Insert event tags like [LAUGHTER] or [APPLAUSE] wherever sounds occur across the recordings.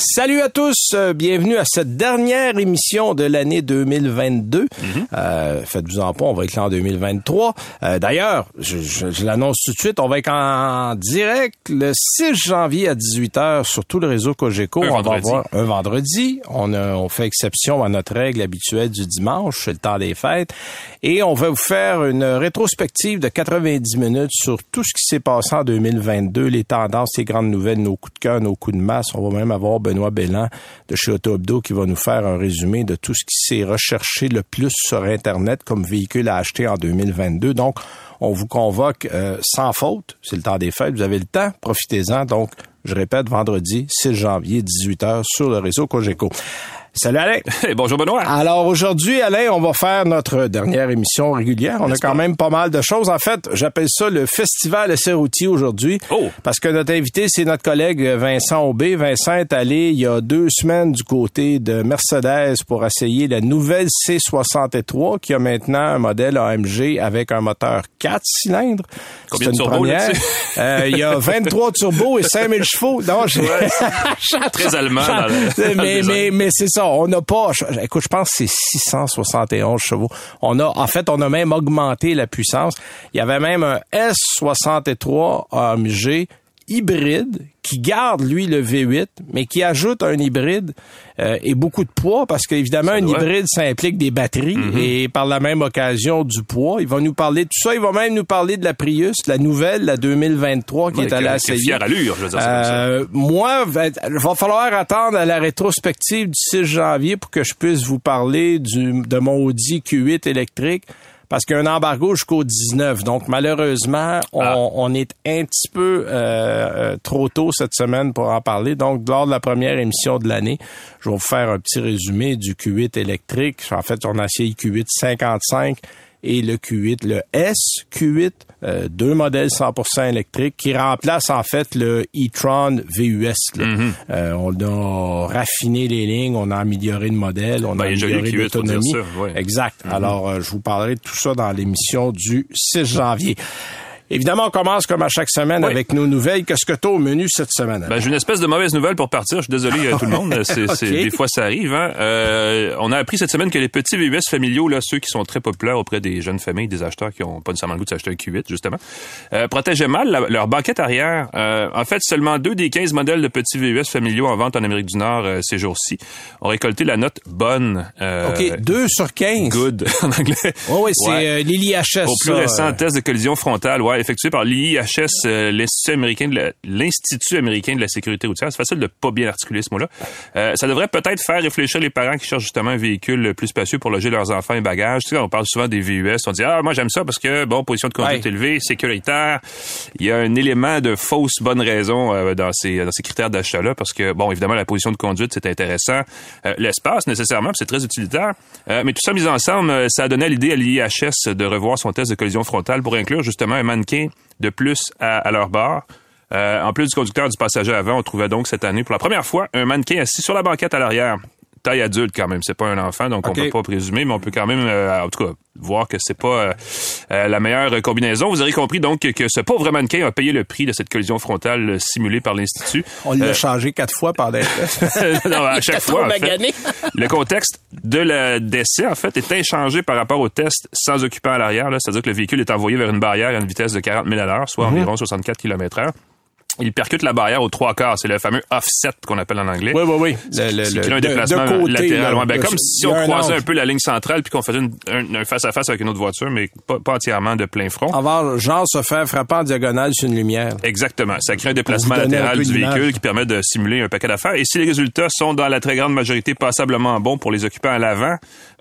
Salut à tous, euh, bienvenue à cette dernière émission de l'année 2022. Euh, Faites-vous en pas, on va être là en 2023. Euh, D'ailleurs, je, je- je l'annonce tout de suite, on va être en direct le 6 janvier à 18h sur tout le réseau Cogeco. Un on vendredi. va avoir un vendredi. On, a- on fait exception à notre règle habituelle du dimanche, c'est le temps des fêtes. Et on va vous faire une rétrospective de 90 minutes sur tout ce qui s'est passé en 2022, les tendances, les grandes nouvelles, nos coups de cœur, nos coups de masse. On va même avoir Benoît Bellan de chez Autobdo qui va nous faire un résumé de tout ce qui s'est recherché le plus sur Internet comme véhicule à acheter en 2022. Donc, on vous convoque euh, sans faute. C'est le temps des fêtes. Vous avez le temps. Profitez-en. Donc, je répète, vendredi 6 janvier, 18h sur le réseau Cogeco. Salut Alain. [LAUGHS] Hey, bonjour Benoît. Alors aujourd'hui, Alain, on va faire notre dernière émission régulière. On a quand même pas mal de choses. En fait, j'appelle ça le Festival essai routier aujourd'hui. Oh. Parce que notre invité, c'est notre collègue Vincent Aubé. Vincent est allé il y a deux semaines du côté de Mercedes pour essayer la nouvelle C63 qui a maintenant un modèle AMG avec un moteur 4 cylindres. Combien de une turbos, première. là-dessus? Euh, il y a 23 turbos et 5000 chevaux. Non, je- [LAUGHS] Très allemand mais, mais, mais c'est ça. On n'a pas, écoute, je pense que c'est 671 chevaux. On a, en fait, on a même augmenté la puissance. Il y avait même un S63 AMG hybride qui garde lui le V8 mais qui ajoute un hybride euh, et beaucoup de poids parce qu'évidemment un doit. hybride ça implique des batteries Mm-hmm. et par la même occasion du poids. Il va nous parler de tout ça. Il va même nous parler de la Prius, la nouvelle, la 2023 qui Ouais, est allée essayer. fière allure, je veux dire. Euh, moi, il va falloir attendre à la rétrospective du 6 janvier pour que je puisse vous parler du, de mon Audi Q8 électrique. Parce qu'il y a un embargo jusqu'au 19. Donc, malheureusement, on, Ah. on est un petit peu euh, euh, trop tôt cette semaine pour en parler. Donc, lors de la première émission de l'année, je vais vous faire un petit résumé du Q8 électrique. En fait, on a essayé le Q8 55 et le Q8, le SQ8, euh, deux modèles 100% électriques qui remplacent en fait le e-tron VUS. là. Mm-hmm. Euh, on a raffiné les lignes, on a amélioré le modèle, on Ben, a amélioré Q8 pour dire l'autonomie. ça, Mm-hmm. Exact. Alors, euh, je vous parlerai de tout ça dans l'émission du 6 janvier. Évidemment, on commence comme à chaque semaine Oui. avec nos nouvelles. Qu'est-ce que tu as au menu cette semaine? Ben, j'ai une espèce de mauvaise nouvelle pour partir. Je suis désolé euh, tout le monde. [LAUGHS] C'est, des fois, ça arrive. Hein. Euh, on a appris cette semaine que les petits VUS familiaux, là, ceux qui sont très populaires auprès des jeunes familles, des acheteurs qui ont pas nécessairement le goût de s'acheter un Q8, justement, euh, protégeaient mal la- leur banquette arrière. Euh, en fait, seulement deux des 15 modèles de petits VUS familiaux en vente en Amérique du Nord euh, ces jours-ci ont récolté la note bonne. euh, OK, 2 sur 15. Good [LAUGHS] en anglais. Oh, oui, c'est Ouais. l'ILIHS. Au plus ça, récent test de collision frontale, ouais, effectué par l'IIHS, euh, l'Institut américain de la, l'Institut américain de la sécurité routière. C'est facile de pas bien articuler ce mot-là. Euh, ça devrait peut-être faire réfléchir les parents qui cherchent justement un véhicule plus spacieux pour loger leurs enfants et bagages. Tu sais, on parle souvent des VUS. On dit ah moi j'aime ça parce que bon position de conduite Ouais. élevée, sécuritaire. Il y a un élément de fausse bonne raison euh, dans ces dans ces critères d'achat-là parce que bon évidemment la position de conduite c'est intéressant, l'espace nécessairement c'est très utilitaire. Mais tout ça mis ensemble, ça a donné l'idée à l'IHS de revoir son test de collision frontale pour inclure justement un mannequin de plus à, leur bord. Euh, en plus du conducteur du passager avant, on trouvait donc cette année pour la première fois un mannequin assis sur la banquette à l'arrière. Taille adulte quand même, c'est pas un enfant, donc Ok. on peut pas présumer, mais on peut quand même, euh, en tout cas, voir que c'est pas euh, euh, la meilleure combinaison. Vous aurez compris donc que ce pauvre mannequin a payé le prix de cette collision frontale euh, simulée par l'institut. On l'a Euh, changé quatre fois par des [LAUGHS] non, à chaque [LAUGHS] fois. en fait. Le contexte de la décès, en fait, est inchangé par rapport au test sans occupant à l'arrière. C'est-à-dire que le véhicule est envoyé vers une barrière à une vitesse de 40 000 à l'heure, soit environ 64 km heure. Il percute la barrière aux trois quarts. C'est le fameux offset qu'on appelle en anglais. Oui, oui, oui. Le, qui crée un déplacement de, côté, latéral. Là, ben, comme si on croisait un, peu la ligne centrale puis qu'on faisait un, face à face avec une autre voiture, mais pas, pas entièrement de plein front. Avoir genre se faire frapper en diagonale sur une lumière. Exactement. Ça crée un déplacement latéral du véhicule qui permet de simuler un paquet d'affaires. Et si les résultats sont dans la très grande majorité passablement bons pour les occupants à l'avant,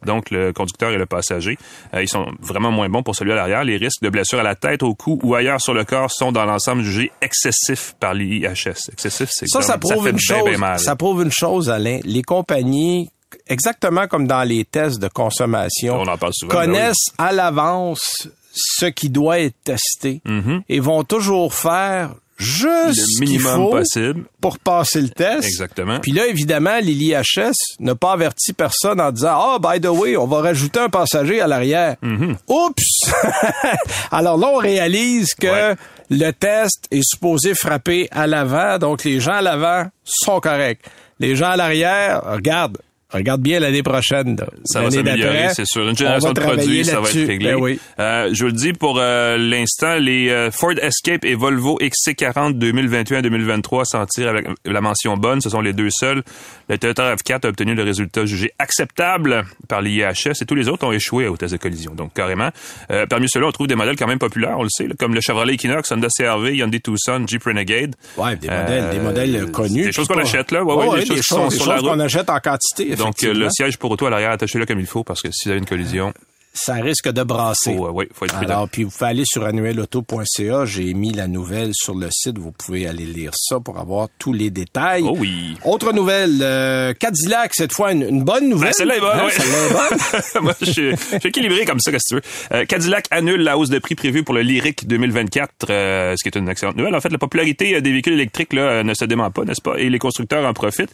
donc le conducteur et le passager, euh, ils sont vraiment moins bons pour celui à l'arrière. Les risques de blessure à la tête, au cou ou ailleurs sur le corps sont dans l'ensemble jugés excessifs par l'IHS. Excessif, c'est ça, ça prouve une chose. Ça prouve une chose, Alain. Les compagnies exactement comme dans les tests de consommation, connaissent à l'avance ce qui doit être testé mm-hmm. et vont toujours faire juste le minimum possible pour passer le test. Exactement. Puis là, évidemment, l'IHS n'a pas averti personne en disant ah oh, by the way, on va rajouter un passager à l'arrière. Mm-hmm. Oups. [LAUGHS] Alors là, on réalise que le test est supposé frapper à l'avant, donc les gens à l'avant sont corrects. Les gens à l'arrière, regarde, Regarde bien l'année prochaine. Ça va s'améliorer, c'est sûr. Une génération de produits, ça va être réglé. Ben oui. euh, je vous le dis pour euh, l'instant, les euh, Ford Escape et Volvo XC40 2021-2023 s'en tirent avec la mention bonne. Ce sont les deux seuls. Le Toyota RAV4 a obtenu le résultat jugé acceptable par l'IHS et tous les autres ont échoué au test de collision. Donc carrément. Euh, parmi ceux-là, on trouve des modèles quand même populaires, on le sait, comme le Chevrolet Equinox, Honda CRV, Hyundai Tucson, Jeep Renegade. Ouais, des modèles, des modèles connus. Des choses qu'on achète là. Ouais, ouais, des, choses, qu'on achète en quantité. Donc, euh, le siège pour auto à l'arrière, attachez-le comme il faut parce que si vous avez une collision, ça risque de brasser. Oh, oui, faut être Alors, puis vous pouvez aller sur annuelauto.ca. J'ai mis la nouvelle sur le site. Vous pouvez aller lire ça pour avoir tous les détails. Oh oui. Autre nouvelle, euh, Cadillac, cette fois, une, bonne nouvelle. Ben, celle-là est bonne, hein, Celle-là est bonne. [LAUGHS] Moi, je suis, équilibré comme ça, qu'est-ce que tu veux. Euh, Cadillac annule la hausse de prix prévue pour le Lyric 2024, euh, ce qui est une excellente nouvelle. En fait, la popularité des véhicules électriques là, ne se dément pas, n'est-ce pas? Et les constructeurs en profitent.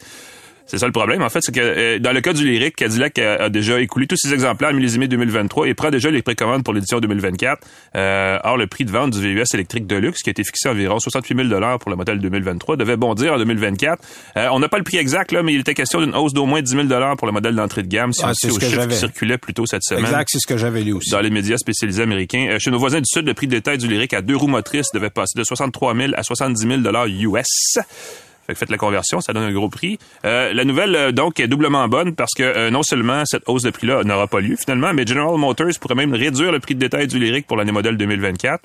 C'est ça le problème, en fait, c'est que euh, dans le cas du lyrique, Cadillac a, déjà écoulé tous ses exemplaires millésimés 2023 et prend déjà les précommandes pour l'édition 2024. Euh, or, le prix de vente du VUS électrique Deluxe, qui a été fixé à environ 68 000 pour le modèle 2023, devait bondir en 2024. Euh, on n'a pas le prix exact, là, mais il était question d'une hausse d'au moins 10 000 pour le modèle d'entrée de gamme, si ah, on au chiffre qui circulait plus tôt cette semaine. Exact, c'est ce que j'avais lu aussi. Dans les médias spécialisés américains. Euh, chez nos voisins du Sud, le prix de détail du lyrique à deux roues motrices devait passer de 63 000 à 70 000 US. Fait que faites la conversion, ça donne un gros prix. Euh, la nouvelle, euh, donc, est doublement bonne parce que euh, non seulement cette hausse de prix-là n'aura pas lieu finalement, mais General Motors pourrait même réduire le prix de détail du lyrique pour l'année modèle 2024.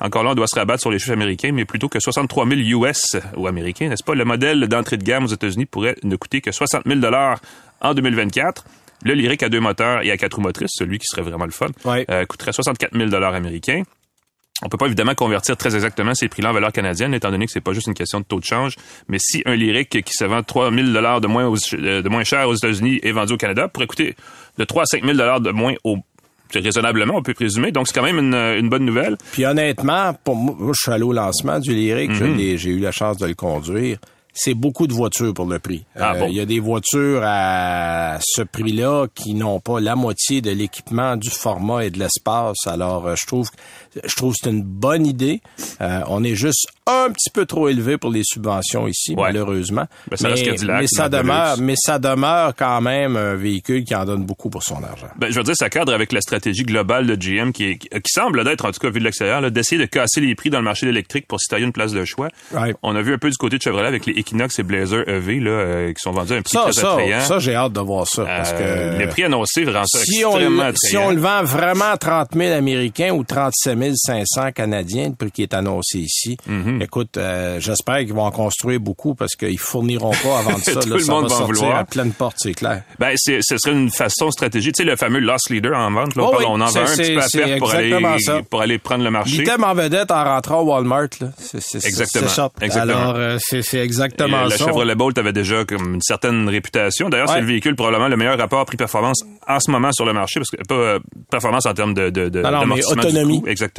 Encore là, on doit se rabattre sur les chiffres américains, mais plutôt que 63 000 US ou américains, n'est-ce pas? Le modèle d'entrée de gamme aux États-Unis pourrait ne coûter que 60 000 en 2024. Le lyrique à deux moteurs et à quatre roues motrices, celui qui serait vraiment le fun, coûterait 64 000 américains. On peut pas évidemment convertir très exactement ces prix-là en valeur canadienne, étant donné que c'est pas juste une question de taux de change. Mais si un lyrique qui se vend 3 000 dollars de moins euh, de moins cher aux États-Unis est vendu au Canada, pourrait coûter de 3 à 5 000 dollars de moins au raisonnablement, on peut présumer. Donc, c'est quand même une, bonne nouvelle. Puis honnêtement, pour moi, je suis allé au lancement du Lyric. Mm-hmm. J'ai eu la chance de le conduire c'est beaucoup de voitures pour le prix. Ah, euh, il y a des voitures à ce prix-là qui n'ont pas la moitié de l'équipement, du format et de l'espace. Alors, euh, je trouve, je trouve que c'est une bonne idée. Euh, on est juste un petit peu trop élevé pour les subventions ici, malheureusement. Ben, ça mais, ça demeure, mais ça demeure quand même un véhicule qui en donne beaucoup pour son argent. Ben, je veux dire, ça cadre avec la stratégie globale de GM qui, qui semble d'être, en tout cas vu de l'extérieur, d'essayer de casser les prix dans le marché électrique pour s'y une place de choix. On a vu un peu du côté de Chevrolet avec les Equinox et Blazer EV là, euh, qui sont vendus à un prix très ça, attrayant. Ça, j'ai hâte de voir ça. Parce euh, que les prix annoncés rendent ça si extrêmement on, Si on le vend vraiment à 30 000 Américains ou 37 500 Canadiens, le prix qui est annoncé ici, mm-hmm. écoute, euh, j'espère qu'ils vont en construire beaucoup parce qu'ils fourniront pas avant de [LAUGHS] ça. Tout là, le ça monde va, va sortir vouloir. à pleine porte, c'est clair. Ben, ce serait une façon stratégique. Tu sais, le fameux loss leader en vente, là, on, oh on en vend un petit peu à perte pour aller, pour aller prendre le marché. L'item en vedette en rentrant au Walmart, là. C'est, exactement. Exactement. Alors, c'est, exactement ça. La Chevrolet Bolt avait déjà comme une certaine réputation. D'ailleurs, c'est le véhicule probablement le meilleur rapport prix-performance en ce moment sur le marché, parce que pas euh, performance en termes de, de, de, non, mais autonomie. exactement.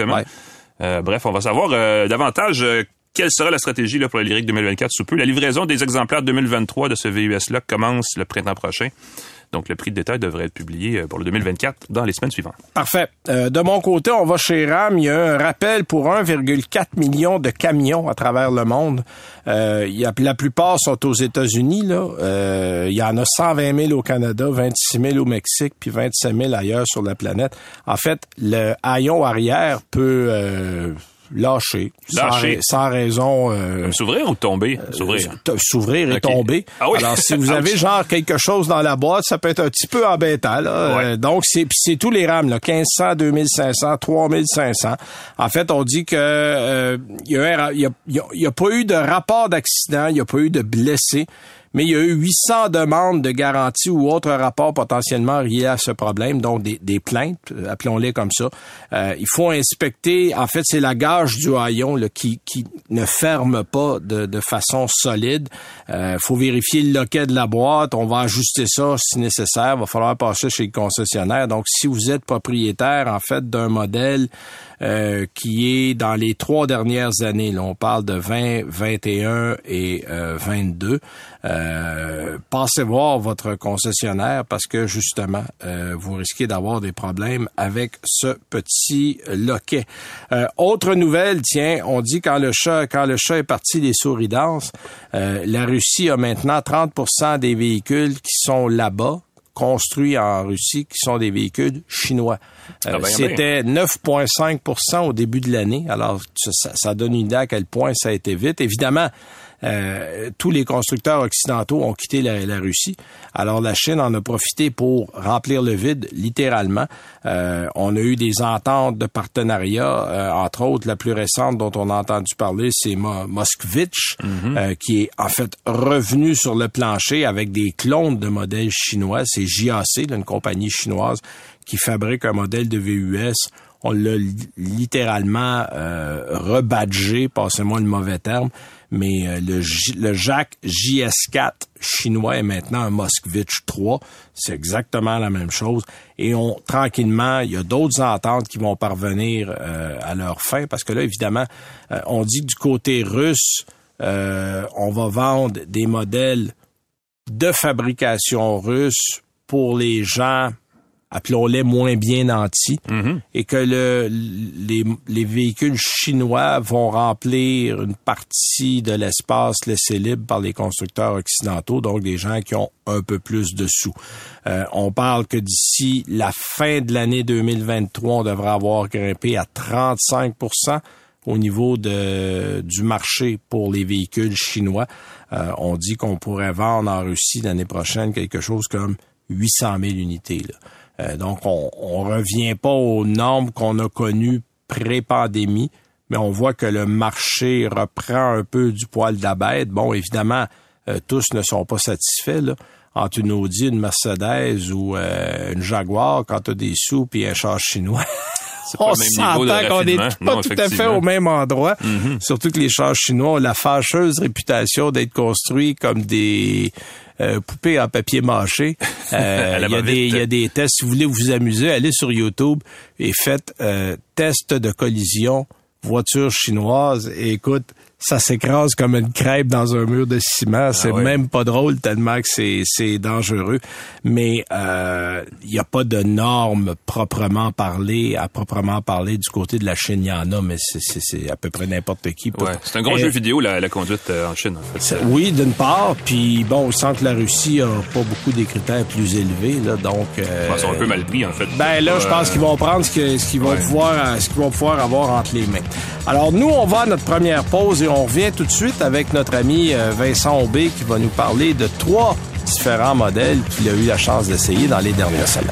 Euh, bref, on va savoir euh, davantage euh, quelle sera la stratégie là, pour le Lyric 2024 sous peu. La livraison des exemplaires 2023 de ce VUS-là commence le printemps prochain. Donc, le prix de détail devrait être publié euh, pour le 2024 dans les semaines suivantes. Parfait. Euh, de mon côté, on va chez RAM. Il y a un rappel pour 1,4 million de camions à travers le monde. Euh, la plupart sont aux États-Unis. Il y en a 120 000 au Canada, 26 000 au Mexique, puis 27 000 ailleurs sur la planète. En fait, le haillon arrière peut lâcher, sans Lâcher. ra- sans, raison. euh, S'ouvrir ou tomber? S'ouvrir. t- s'ouvrir et tomber. Ah oui. Alors, si vous [LAUGHS] avez genre quelque chose dans la boîte, ça peut être un petit peu embêtant. Là. Ouais. Euh, donc, c'est c'est tous les rames, là, 1500, 2500, 3500. En fait, on dit que euh, il y, a y a, y a pas eu de rapport d'accident, il n'y a pas eu de blessés. Mais il y a eu 800 demandes de garantie ou autres rapports potentiellement liés à ce problème, donc des, des plaintes, euh, appelons-les comme ça. Euh, il faut inspecter, en fait, c'est la gage du haillon là, qui, qui ne ferme pas de, de façon solide. Il faut vérifier le loquet de la boîte, on va ajuster ça si nécessaire, il va falloir passer chez le concessionnaire. Donc, si vous êtes propriétaire, en fait, d'un modèle euh, qui est dans les trois dernières années. Là, on parle de 20, 21 et euh, 22. Euh, passez voir votre concessionnaire parce que justement, euh, vous risquez d'avoir des problèmes avec ce petit loquet. Euh, autre nouvelle, tiens, on dit quand le chat, quand le chat est parti, les souris dansent. Euh, la Russie a maintenant 30% des véhicules qui sont là-bas construits en Russie qui sont des véhicules chinois. Euh, Ah ben, C'était 9,5% au début de l'année. Alors, ça, ça- ça donne une idée à quel point ça a été vite. Évidemment, euh, tous les constructeurs occidentaux ont quitté la, la Russie. Alors, la Chine en a profité pour remplir le vide, littéralement. Euh, on a eu des ententes de partenariat, euh, entre autres, la plus récente dont on a entendu parler, c'est Mo- Moskvitch, euh, qui est en fait revenu sur le plancher avec des clones de modèles chinois. C'est JAC, une compagnie chinoise qui fabrique un modèle de VUS. On l'a li- littéralement euh, rebadgé, passez-moi le mauvais terme, mais euh, le, J- le Jacques JS4 chinois est maintenant un Moskvitch 3. C'est exactement la même chose. Et on tranquillement, il y a d'autres ententes qui vont parvenir euh, à leur fin, parce que là, évidemment, euh, on dit que du côté russe, euh, on va vendre des modèles de fabrication russe pour les gens, appelons-les moins bien nantis, et que le, les, les véhicules chinois vont remplir une partie de l'espace laissé libre par les constructeurs occidentaux, donc des gens qui ont un peu plus de sous. Euh, on parle que d'ici la fin de l'année 2023, on devrait avoir grimpé à 35% au niveau de, du marché pour les véhicules chinois. Euh, on dit qu'on pourrait vendre en Russie l'année prochaine quelque chose comme 800 000 unités. là. Euh, donc, on, on revient pas aux normes qu'on a connues pré-pandémie, mais on voit que le marché reprend un peu du poil de la bête. Bon, évidemment, euh, tous ne sont pas satisfaits. Là. Entre une Audi, une Mercedes ou euh, une Jaguar, quand tu as des sous puis un char chinois, [LAUGHS] on s'entend qu'on est raffinement. pas tout à fait au même endroit. Surtout que les chars chinois ont la fâcheuse réputation d'être construits comme des euh, poupées en papier mâché. [LAUGHS] Euh, À la Il y, a va-vite. des- il y a des tests. Si vous voulez vous amuser, allez sur YouTube et faites euh, test de collision voiture chinoise. Et écoute, ça s'écrase comme une crêpe dans un mur de ciment. c'est Ah ouais. même pas drôle tellement que c'est, c'est dangereux. Mais euh, il n'y a pas de normes proprement parlées, à proprement parler du côté de la Chine. Il y en a, mais c'est, c'est, c'est à peu près n'importe qui. Ouais, c'est un gros Et- jeu vidéo, la, la conduite euh, en Chine, en fait. Oui, d'une part, puis bon, on sent que la Russie a pas beaucoup des critères plus élevés, là, donc. euh, Ils sont un peu mal pris, en fait. ben là, je pense Euh, qu'ils vont prendre ce que- ce qu'ils vont ouais. pouvoir, euh, ce qu'ils vont pouvoir avoir entre les mains. Alors nous, on va à notre première pause et on revient tout de suite avec notre ami euh, Vincent Aubé qui va nous parler de trois différents modèles qu'il a eu la chance d'essayer dans les dernières semaines.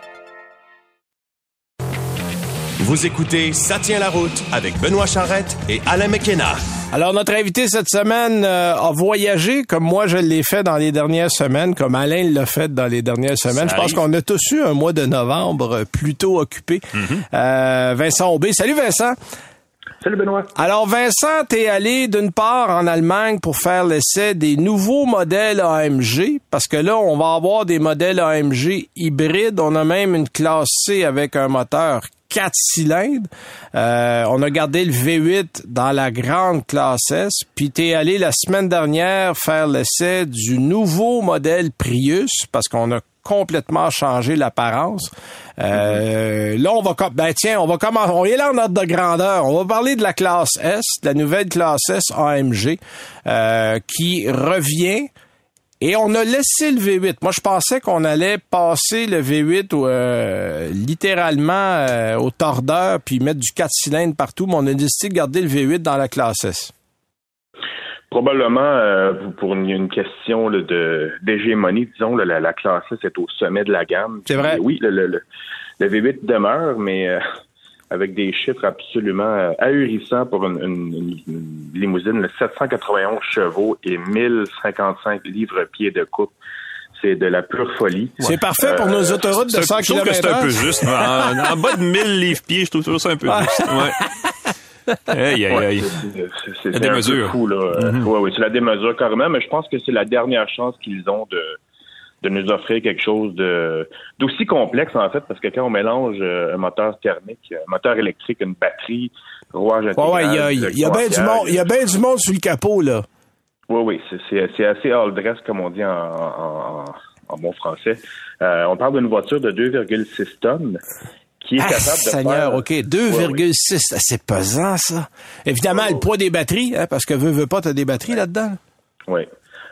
Vous écoutez Ça tient la route avec Benoît Charrette et Alain McKenna. Alors, notre invité cette semaine euh, a voyagé comme moi je l'ai fait dans les dernières semaines, comme Alain l'a fait dans les dernières semaines. Ça je pense qu'on a tous eu un mois de novembre euh, plutôt occupé. Euh, Vincent Aubé. Salut Vincent. Salut Benoît. Alors Vincent, t'es allé d'une part en Allemagne pour faire l'essai des nouveaux modèles AMG, parce que là, on va avoir des modèles AMG hybrides. On a même une classe C avec un moteur 4 cylindres. Euh, on a gardé le V8 dans la grande classe S. Puis t'es allé la semaine dernière faire l'essai du nouveau modèle Prius, parce qu'on a complètement changé l'apparence. Euh, là, on va ben tiens, on va commencer. On est là en ordre de grandeur. On va parler de la classe S, de la nouvelle classe S AMG, euh, qui revient. Et on a laissé le V8. Moi, je pensais qu'on allait passer le V8 euh, littéralement au tordeur puis mettre du 4 cylindres partout, mais on a décidé de garder le V8 dans la classe S. Probablement pour une, question de d'hégémonie, disons, la, classe S est au sommet de la gamme. C'est vrai. Oui, le, le V8 demeure, mais euh, avec des chiffres absolument euh, ahurissants pour une, limousine, 791 chevaux et 1055 livres-pieds de coupe. C'est de la pure folie. C'est parfait pour nos euh, autoroutes de 100 km. C'est un peu juste. en, bas de 1000 livres-pieds, je trouve ça un peu juste. Ouais. Aïe, aïe, aïe. C'est. Fou, là. Mm-hmm. oui, c'est la démesure carrément, mais je pense que c'est la dernière chance qu'ils ont de, de nous offrir quelque chose de d'aussi complexe en fait parce que quand on mélange euh, un moteur thermique, un moteur électrique, une batterie, rouage intégral, ouais, il y a, y a bien du monde, il y a bien du monde sur le capot là. Oui, oui, c'est assez all dress comme on dit en, en, en bon français. Euh, on parle d'une voiture de 2,6 tonnes qui est ah, capable de Seigneur, OK, 2,6, c'est pesant ça. Évidemment, le poids des batteries, hein, parce que veux, veux pas, tu as des batteries là-dedans. Oui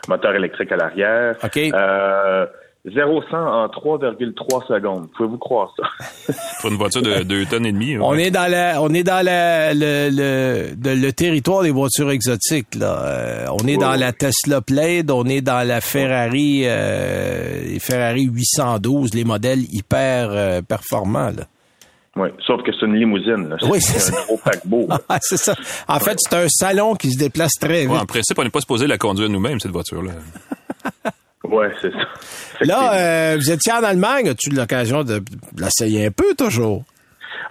moteur électrique à l'arrière. OK. Euh, 0 100 en 3,3 secondes. Pouvez-vous croire ça? [LAUGHS] Pour une voiture de 2 tonnes et demie. On est dans la, on est dans la, le, le, le territoire des voitures exotiques, là. Euh, on est dans la Tesla Plaid, on est dans la Ferrari, euh, Ferrari 812, les modèles hyper euh, performants, là. Oui, sauf que c'est une limousine. Oui, c'est un gros paquebot. ah, [LAUGHS] c'est ça. En fait, c'est un salon qui se déplace très vite. en principe, on n'est pas supposé la conduire nous-mêmes, cette voiture-là. [LAUGHS] oui, c'est ça. Là, euh, vous étiez en Allemagne. As-tu eu l'occasion de l'essayer un peu, toujours?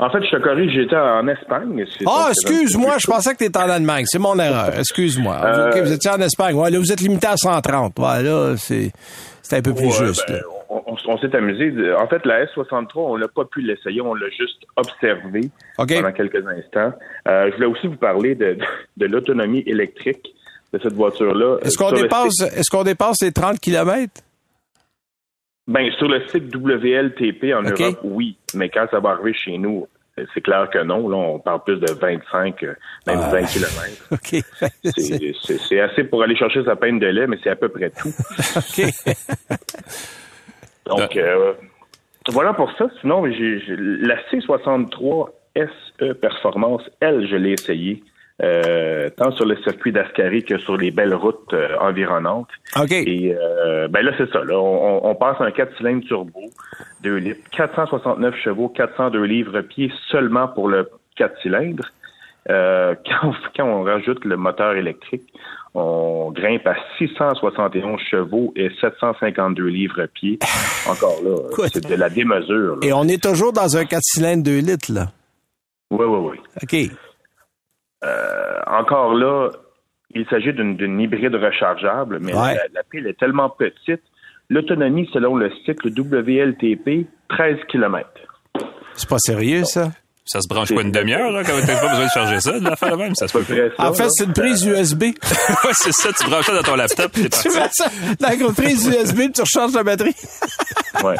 En fait, je te corrige, j'étais en Espagne. Ah, excuse-moi, je pensais que tu étais en Allemagne. C'est mon erreur. [LAUGHS] Excuse-moi. Euh, OK, vous étiez en Espagne. Ouais, là, vous êtes limité à 130. Ouais, là, c'est un peu plus juste. Ben, on, s'est amusé. En fait, la S63, on n'a pas pu l'essayer, on l'a juste observé pendant quelques instants. Euh, je voulais aussi vous parler de, l'autonomie électrique de cette voiture-là. Est-ce qu'on dépasse, est-ce qu'on dépasse les 30 km? Ben, sur le site WLTP en Europe, oui. Mais quand ça va arriver chez nous, c'est clair que non. Là, on parle plus de 25, euh, même 20 km. [LAUGHS] OK. C'est assez pour aller chercher sa peine de lait, mais c'est à peu près tout. [LAUGHS] [LAUGHS] Donc, euh, voilà pour ça. Sinon, j'ai, la C63 SE Performance, elle, je l'ai essayé. Euh, tant sur le circuit d'Ascari que sur les belles routes euh, environnantes. OK. Et ben là, c'est ça. Là, on, passe un 4 cylindres turbo, 2 litres, 469 chevaux, 402 livres-pieds seulement pour le 4 cylindres. [LAUGHS] quand, quand on rajoute le moteur électrique, on grimpe à 671 chevaux et 752 livres-pieds. [SIGHS] Encore là, c'est de la démesure. Et on est toujours dans un 4 cylindres 2 litres, là. Oui, oui, oui. OK. Euh, encore là, il s'agit d'une hybride rechargeable, mais la, pile est tellement petite. L'autonomie, selon le cycle WLTP, 13 km. C'est pas sérieux, ça? Ça se branche pas une demi-heure, là, quand t'as pas besoin de charger ça, de la faire même. Ça se. En fait, c'est une prise USB. [LAUGHS] ouais, c'est ça, tu branches ça dans ton laptop. tu mets ça dans une prise USB, tu recharges la batterie. [LAUGHS] ouais.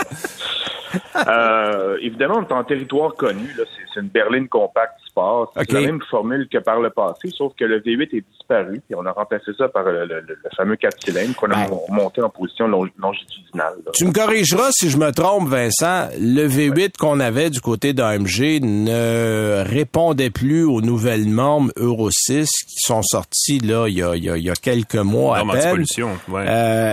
Euh, évidemment, on est en territoire connu. C'est une berline compacte sport. C'est la même formule que par le passé, sauf que le V8 est disparu et on a remplacé ça par le, fameux 4 cylindres qu'on a monté en position longitudinale. Tu me corrigeras si je me trompe, Vincent. Le V8 qu'on avait du côté d'AMG ne répondait plus aux nouvelles normes Euro 6 qui sont sorties là il y a, il y a, quelques mois à peine. Ouais. Euh,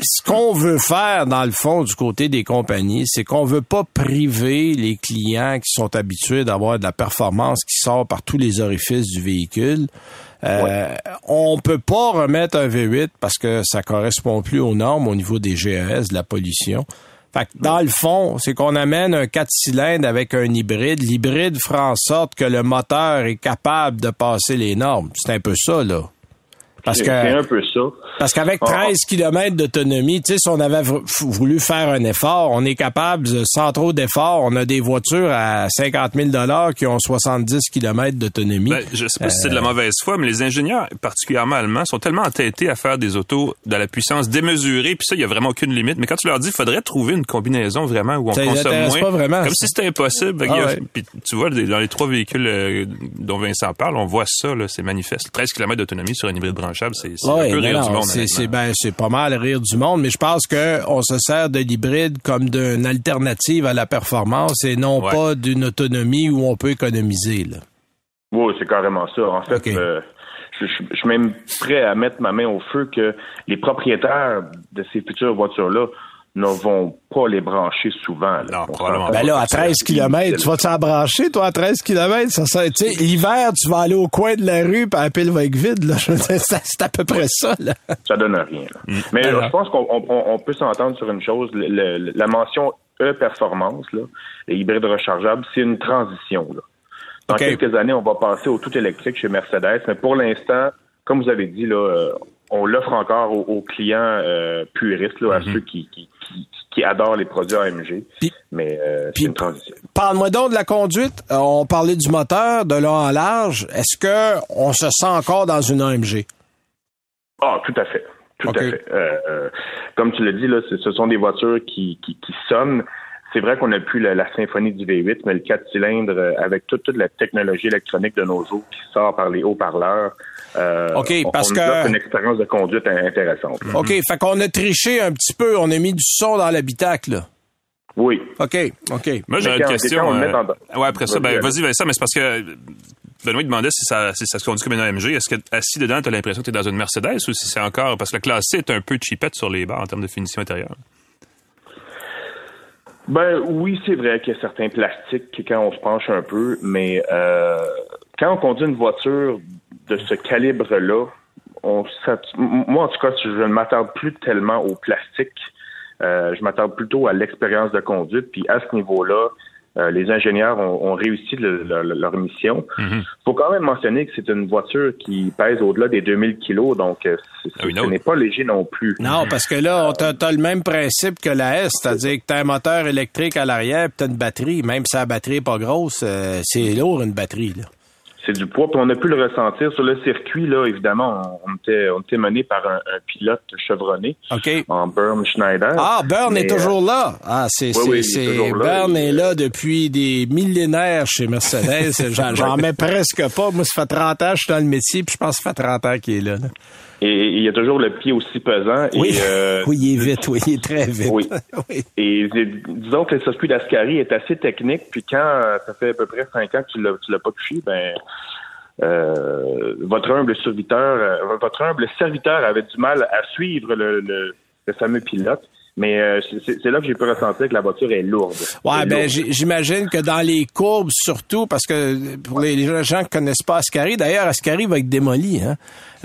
ce qu'on veut faire, dans le fond, du côté des compagnies, c'est qu'on veut pas priver les clients qui sont habitués d'avoir de la performance qui sort par tous les orifices du véhicule. Euh, On peut pas remettre un V8 parce que ça correspond plus aux normes au niveau des GES, de la pollution. Fait que dans le fond, c'est qu'on amène un 4 cylindres avec un hybride. L'hybride fera en sorte que le moteur est capable de passer les normes. C'est un peu ça, là. Parce que un peu ça. parce qu'avec Ah. 13 km d'autonomie, tu sais, si on avait voulu faire un effort, on est capable, euh, sans trop d'effort, on a des voitures à 50 000 qui ont 70 km d'autonomie. Ben, je sais pas si c'est de Euh, la mauvaise foi, mais les ingénieurs, particulièrement allemands, sont tellement entêtés à faire des autos de la puissance démesurée, puis ça, il y a vraiment aucune limite. Mais quand tu leur dis, il faudrait trouver une combinaison vraiment où on Ça consomme moins, pas vraiment, comme ça. si c'était impossible. A- Ah ouais. tu vois, dans les trois véhicules euh, dont Vincent parle, on voit ça, c'est manifeste. 13 km d'autonomie sur un hybride branchable, c'est c'est Ouais, un peu non, rire non, du monde. c'est, honnêtement. c'est, ben, c'est pas mal rire du monde, mais je pense que on se sert de l'hybride comme d'une alternative à la performance et non Ouais. pas d'une autonomie où on peut économiser. Là. Oui, c'est carrément ça. En fait, euh, je, je- je suis même prêt à mettre ma main au feu que les propriétaires de ces futures voitures-là ne vont pas les brancher souvent. là. Non, On probablement. Ben là, à 13 km, tu vas t'en brancher, toi, à 13 km? Ça, ça, l'hiver, tu vas aller au coin de la rue, puis la pile va être vide, là. [LAUGHS] C'est à peu près ça, là. Ça donne rien. là. Mais Ben euh, je pense qu'on on- on- on peut s'entendre sur une chose. Le- le- la mention E-performance, là, les hybrides rechargeables, c'est une transition. Là. Dans quelques années, on va passer au tout électrique chez Mercedes, mais pour l'instant, comme vous avez dit, là, euh, on l'offre encore aux, aux clients euh, puristes, là, à ceux qui, qui, qui, qui adorent les produits AMG. Puis- mais euh, c'est une transition. Parle-moi donc de la conduite. Euh, on parlait du moteur, de long en large. Est-ce que on se sent encore dans une AMG? Ah, tout à fait. Tout à fait. Euh, euh, comme tu l'as dit, là, ce ce sont des voitures qui, qui, qui sonnent. C'est vrai qu'on n'a plus la, la symphonie du V8, mais le 4 cylindres, euh, avec toute, toute la technologie électronique de nos jours qui sort par les haut-parleurs, euh, OK, on- parce on que- une expérience de conduite intéressante. là. OK, fait qu'on a triché un petit peu. On a mis du son dans l'habitacle, là. Oui. OK, OK. Moi, j'ai une question. euh, en- ouais, après ça, ben, Vas-y, vas-y, Vincent, mais c'est parce que Benoît demandait si ça, si ça se conduit comme une AMG. Est-ce que, assis dedans, tu as l'impression que tu es dans une Mercedes ou si c'est encore. Parce que la classe C est un peu cheapette sur les barres en termes de finition intérieure? Ben oui, c'est vrai qu'il y a certains plastiques quand on se penche un peu, mais euh, quand on conduit une voiture de ce calibre-là, on moi en tout cas, je ne m'attarde plus tellement au plastique. Euh, je m'attarde plutôt à l'expérience de conduite. Puis à ce niveau-là, euh, les ingénieurs ont, ont réussi le- le- le- leur mission. Il faut quand même mentionner que c'est une voiture qui pèse au-delà des 2000 kilos, donc euh, c'est- Ah ce n'est pas léger non plus. Non, parce que là, on t'a t'as le même principe que la S, c'est-à-dire que t'as un moteur électrique à l'arrière, puis t'as une batterie. Même si la batterie est pas grosse, euh, c'est lourd une batterie. Là. C'est du poids, puis on a pu le ressentir sur le circuit. Là, évidemment, on, était, on était mené par un, un pilote chevronné OK. en Burn Schneider. Ah, Burn est toujours là. Ah, c'est, oui, oui. Burn est là depuis des millénaires chez Mercedes. [LAUGHS] J'en, j'en mets presque pas. Moi, ça fait 30 ans que je suis dans le métier, puis je pense que ça fait 30 ans qu'il est là. là. Et, il y a toujours le pied aussi pesant. Oui. Et, euh, oui, il est vite. Oui, il est très vite. Oui. [LAUGHS] Oui. Et dis- disons que le circuit d'Ascari est assez technique, puis quand ça fait à peu près cinq ans que tu l'as, l'as pas touché, ben euh, votre humble serviteur, euh, votre humble serviteur avait du mal à suivre le, le, le fameux pilote. Mais euh, c'est, c'est là que j'ai pu ressentir que la voiture est lourde. Ouais, est ben lourde. j'imagine que dans les courbes surtout, parce que pour les les gens qui connaissent pas Ascari, d'ailleurs Ascari va être démoli. Hein?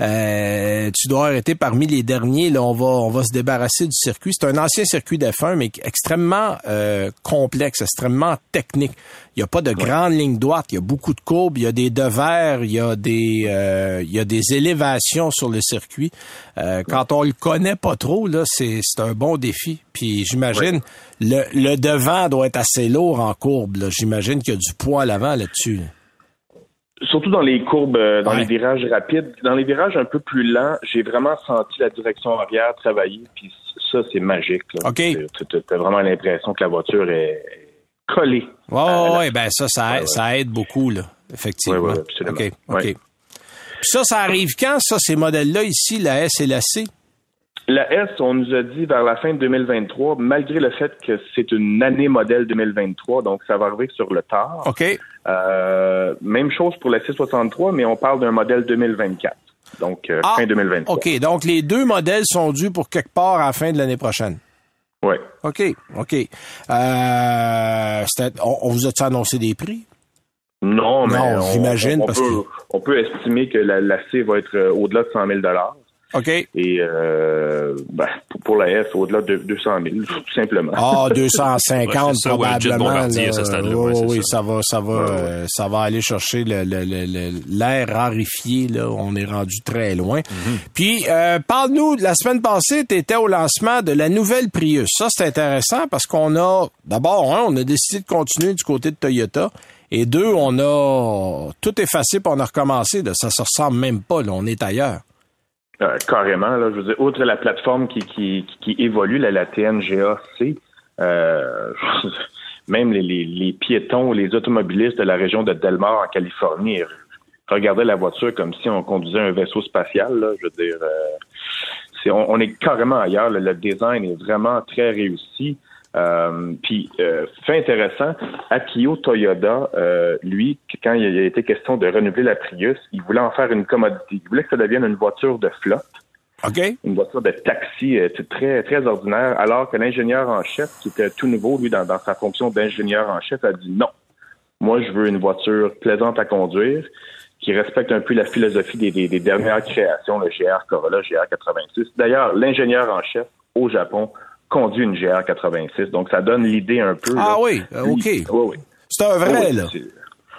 Euh, tu dois arrêter parmi les derniers. Là, on va on va se débarrasser du circuit. C'est un ancien circuit d'F1, mais extrêmement euh, complexe, extrêmement technique. Il y a pas de grandes lignes droites. Il y a beaucoup de courbes. Il y a des devers. Il y a des euh, il y a des élévations sur le circuit. Euh, quand on le connaît pas trop, là, c'est c'est un bon défi. Puis j'imagine le, le devant doit être assez lourd en courbe. là. J'imagine qu'il y a du poids à l'avant là-dessus. là. Surtout dans les courbes, euh, dans Ouais. les virages rapides. Dans les virages un peu plus lents, j'ai vraiment senti la direction arrière travailler, puis ça, c'est magique. Là. OK. T'as- vraiment l'impression que la voiture est collée. Ouais, à ouais, ben ça, ça, Ouais, aide, ouais. ça aide beaucoup, là, effectivement. Ouais, absolument. OK, OK. Puis ça, ça arrive quand, ça, ces modèles-là, ici, la S et la C? La S, on nous a dit vers la fin de 2023, malgré le fait que c'est une année modèle 2023, donc ça va arriver sur le tard. OK. Euh, même chose pour la 663, mais on parle d'un modèle 2024. Donc, euh, Ah, fin 2023. OK, donc les deux modèles sont dus pour quelque part à la fin de l'année prochaine. Ouais. OK, OK. Euh, on, on vous a-tu annoncé des prix? Non, mais Non, on- j'imagine, on, parce peut, on peut estimer que la, la C va être euh, au-delà de 100 000 OK. Et euh, ben, pour, la F, au-delà de 200 000, tout simplement. Ah, [LAUGHS] 250 Ouais, c'est ça, ouais, jet probablement. là. Oui, ça. ça va, ça va, euh, ça va aller chercher le- le- le- le- l'air rarifié. Là, on est rendu très loin. Mhm. Puis, euh, parle-nous. La semaine passée, tu étais au lancement de la nouvelle Prius. Ça, c'est intéressant parce qu'on a, d'abord, un, on a décidé de continuer du côté de Toyota. Et deux, on a tout effacé puis on a recommencé. Là. Ça se ressemble même pas. Là, on est ailleurs. Euh, carrément, là, je veux dire, outre la plateforme qui, qui, évolue, la, la TNGA-C, euh, [LAUGHS] même les, piétons, les automobilistes de la région de Delmar en Californie regardaient la voiture comme si on conduisait un vaisseau spatial. Là, je veux dire, euh, on, on est carrément ailleurs. Le, le design est vraiment très réussi. Euh, puis, euh, fait intéressant, Akio Toyoda, euh, lui, quand il a été question de renouveler la Prius, il voulait en faire une commodité. Il voulait que ça devienne une voiture de flotte OK? une voiture de taxi euh, très très ordinaire, alors que l'ingénieur en chef, qui était tout nouveau, lui, dans, dans sa fonction d'ingénieur en chef, a dit non. Moi, je veux une voiture plaisante à conduire, qui respecte un peu la philosophie des, des- des dernières créations, le GR Corolla, GR 86. D'ailleurs, l'ingénieur en chef au Japon conduit une GR 86, donc ça donne l'idée un peu. Ah là. oui, euh, OK. Oui, oui. C'est un vrai, Oui, là.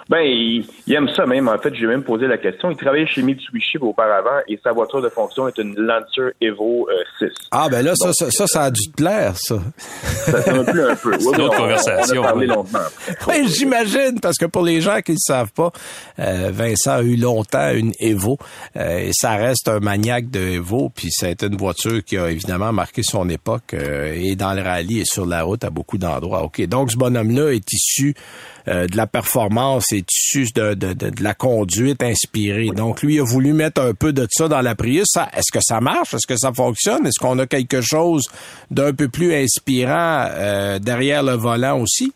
Ben, il, il aime ça même. En fait, j'ai même posé la question. Il travaillait chez Mitsubishi auparavant et sa voiture de fonction est une Lancer Evo euh, 6. Ah, ben là, ça, Donc, ça, ça, ça a dû te plaire, ça. Ça ça m'a plu un peu. Oui, [LAUGHS] une autre on- conversation, On a parlé oui. longtemps. [LAUGHS] Ben, j'imagine, parce que pour les gens qui ne savent pas, euh, Vincent a eu longtemps une Evo euh, et ça reste un maniaque de Evo, puis ça a été une voiture qui a évidemment marqué son époque euh, et dans le rallye et sur la route à beaucoup d'endroits. OK, donc ce bonhomme-là est issu euh, de la performance, est issu de, de, de, de la conduite inspirée. Donc lui a voulu mettre un peu de ça dans la Prius. Est-ce que ça marche? Est-ce que ça fonctionne? Est-ce qu'on a quelque chose d'un peu plus inspirant euh, derrière le volant aussi?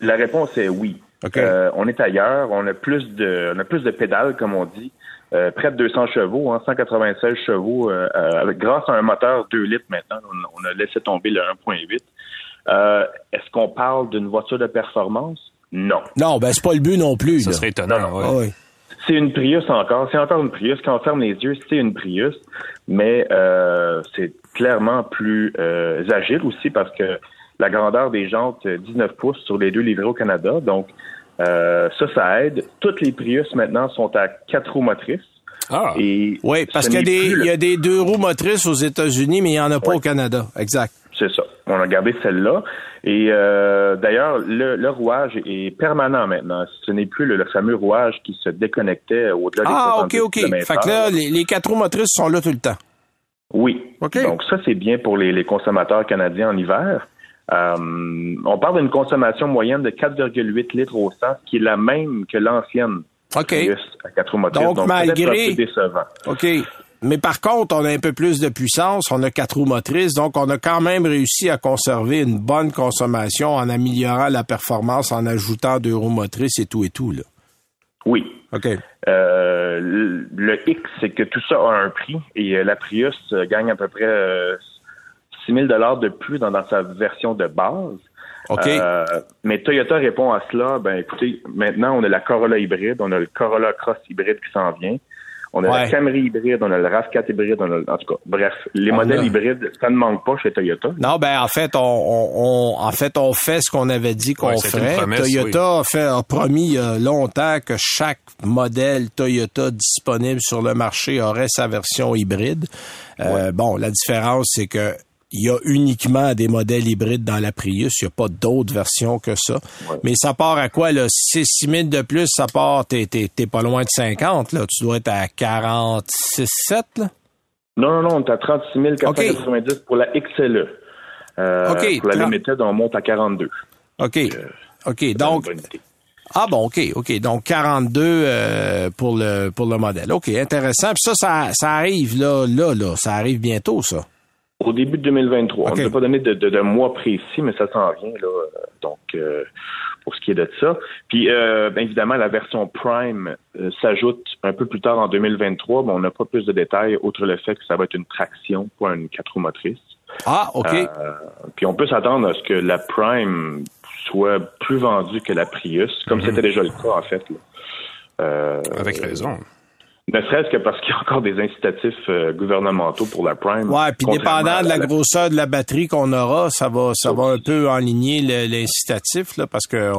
La réponse est oui. OK. Euh, on est ailleurs. On a plus de, on a plus de pédales, comme on dit. Euh, près de 200 chevaux, hein, 196 chevaux, euh, euh, grâce à un moteur 2 litres maintenant. On, on a laissé tomber le 1.8. Euh, Est-ce qu'on parle d'une voiture de performance? Non. Non, ben c'est pas le but non plus. Ça là. serait étonnant, ouais. C'est une Prius encore. C'est encore une Prius. Quand on ferme les yeux, c'est une Prius. Mais euh, c'est clairement plus euh, agile aussi parce que la grandeur des jantes, euh, 19 pouces sur les deux livrés au Canada. Donc, euh, ça, ça aide. Toutes les Prius maintenant sont à quatre roues motrices. Ah, Et Oui, parce ce qu'il y le- y a des deux roues motrices aux États-Unis, mais il n'y en a pas Ouais. au Canada. Exact. C'est ça. On a gardé celle-là. Et euh, d'ailleurs, le, le rouage est permanent maintenant. Ce n'est plus le, le fameux rouage qui se déconnectait au-delà des Ah, OK, 70 OK. Fait que là, les, les quatre roues motrices sont là tout le temps. Oui. Donc ça, c'est bien pour les, les consommateurs canadiens en hiver. Euh, on parle d'une consommation moyenne de 4,8 litres au 100, qui est la même que l'ancienne OK. À quatre roues motrices. Donc, malgré- un peu décevant. OK. Mais par contre, on a un peu plus de puissance, on a quatre roues motrices, donc on a quand même réussi à conserver une bonne consommation en améliorant la performance, en ajoutant deux roues motrices et tout et tout. Là. Oui. OK. Euh, le, X, c'est que tout ça a un prix et euh, la Prius euh, gagne à peu près euh, 6 000 de plus dans, dans sa version de base. OK. Euh, mais Toyota répond à cela. Ben, écoutez, maintenant, on a la Corolla hybride, on a le Corolla Cross hybride qui s'en vient. On a Ouais. la Camry hybride, on a le RAV4 hybride, on a, en tout cas, bref, les On modèles a- hybrides, ça ne manque pas chez Toyota. Non, ben en fait, on, on, on- en fait, on fait ce qu'on avait dit qu'on Ouais, ferait. promesse, Toyota a, fait, a promis il y a longtemps que chaque modèle Toyota disponible sur le marché aurait sa version hybride. Euh, Bon, la différence, c'est que il y a uniquement des modèles hybrides dans la Prius. Il n'y a pas d'autres versions que ça. Mais ça part à quoi, là? Si c'est 6 000 de plus, ça part, t'es, t'es, t'es pas loin de 50, là. Tu dois être à 46, 7, là? Non, non, non, on est à 36 490 pour la XLE. Euh, Pour la Limited, on monte à 42. OK. OK. Donc, idée. Ah bon, OK, OK. Donc 42 euh, pour le pour le modèle. OK, intéressant. Puis ça, ça, ça arrive là, là, là. Ça arrive bientôt, ça. Au début de 2023. OK. On ne peut pas donner de, de, de mois précis, mais ça s'en vient, là. Donc, euh, pour ce qui est de ça. Puis, euh, évidemment, la version Prime euh, s'ajoute un peu plus tard en 2023, mais on n'a pas plus de détails, outre le fait que ça va être une traction, pas une quatre roues motrices. Ah, OK. Euh, puis on peut s'attendre à ce que la Prime soit plus vendue que la Prius, comme Mhm. c'était déjà le cas, en fait. là. Avec raison. Ne serait-ce que parce qu'il y a encore des incitatifs euh, gouvernementaux pour la Prime. Ouais, puis dépendant de la, grosseur de la batterie qu'on aura, ça va ça va un peu enligner l'incitatif là parce que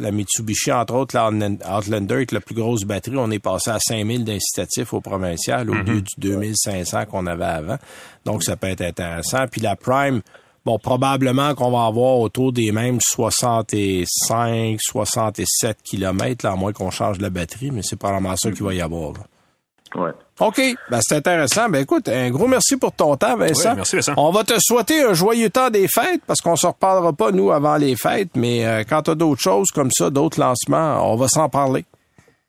la Mitsubishi entre autres la Outlander avec la plus grosse batterie, on est passé à 5000 d'incitatifs au provincial au mm-hmm. lieu du 2500 qu'on avait avant. Donc ça peut être intéressant. Puis la Prime Bon, probablement qu'on va avoir autour des mêmes 65, 67 kilomètres, là, à moins qu'on change la batterie, mais c'est probablement ça qu'il va y avoir. Ouais. OK. Ben, c'est intéressant. Ben, écoute, un gros merci pour ton temps, Vincent. Oui, merci, Vincent. On va te souhaiter un joyeux temps des fêtes parce qu'on se reparlera pas, nous, avant les fêtes, mais euh, quand tu as d'autres choses comme ça, d'autres lancements, on va s'en parler.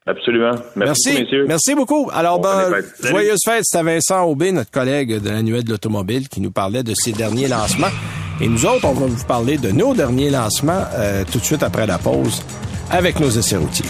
Absolument. Merci, Beaucoup, messieurs. Merci beaucoup. Alors, ben, joyeuse fête. C'était Vincent Aubé, notre collègue de l'annuel de l'automobile, qui nous parlait de ses derniers lancements. Et nous autres, on va vous parler de nos derniers lancements euh, tout de suite après la pause avec nos essais routiers.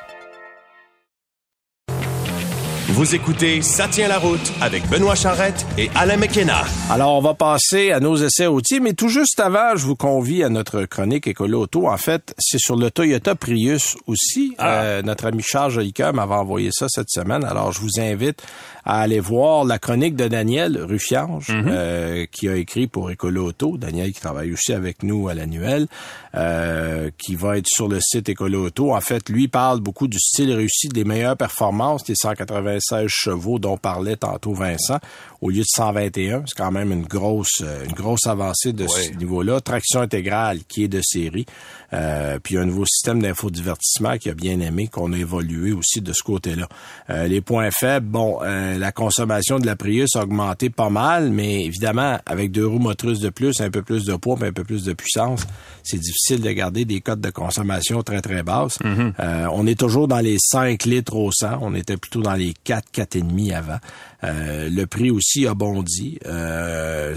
Vous écoutez Ça tient la route avec Benoît Charrette et Alain McKenna. Alors, on va passer à nos essais routiers, mais tout juste avant, je vous convie à notre chronique Écolo Auto. En fait, c'est sur le Toyota Prius aussi. Ah. Euh, notre ami Charles Jolicoeur m'avait envoyé ça cette semaine. Alors, je vous invite à aller voir la chronique de Daniel Ruffiange, mhm. euh, qui a écrit pour Écolo Auto. Daniel qui travaille aussi avec nous à l'annuel, euh, qui va être sur le site Écolo Auto. En fait, lui parle beaucoup du style réussi, des meilleures performances, des 196 chevaux dont parlait tantôt Vincent, au lieu de 121. C'est quand même une grosse, euh, une grosse avancée de ce niveau-là. Traction intégrale qui est de série. Euh, puis un nouveau système d'infodivertissement qui a bien aimé, qu'on a évolué aussi de ce côté-là. Euh, les points faibles, bon, euh, la consommation de la Prius a augmenté pas mal, mais évidemment, avec deux roues motrices de plus, un peu plus de poids, un peu plus de puissance, c'est difficile de garder des cotes de consommation très, très basses. Mm-hmm. on est toujours dans les 5 litres au 100. On était plutôt dans les 4, 4,5 avant. Le prix aussi a bondi.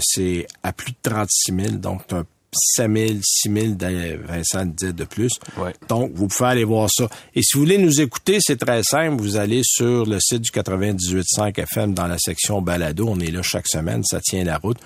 c'est à plus de 36 000, donc un 5 000, 6 000, Vincent disait de plus. Donc, vous pouvez aller voir ça. Et si vous voulez nous écouter, c'est très simple. Vous allez sur le site du 98.5 FM dans la section balado. On est là chaque semaine. Ça tient la route.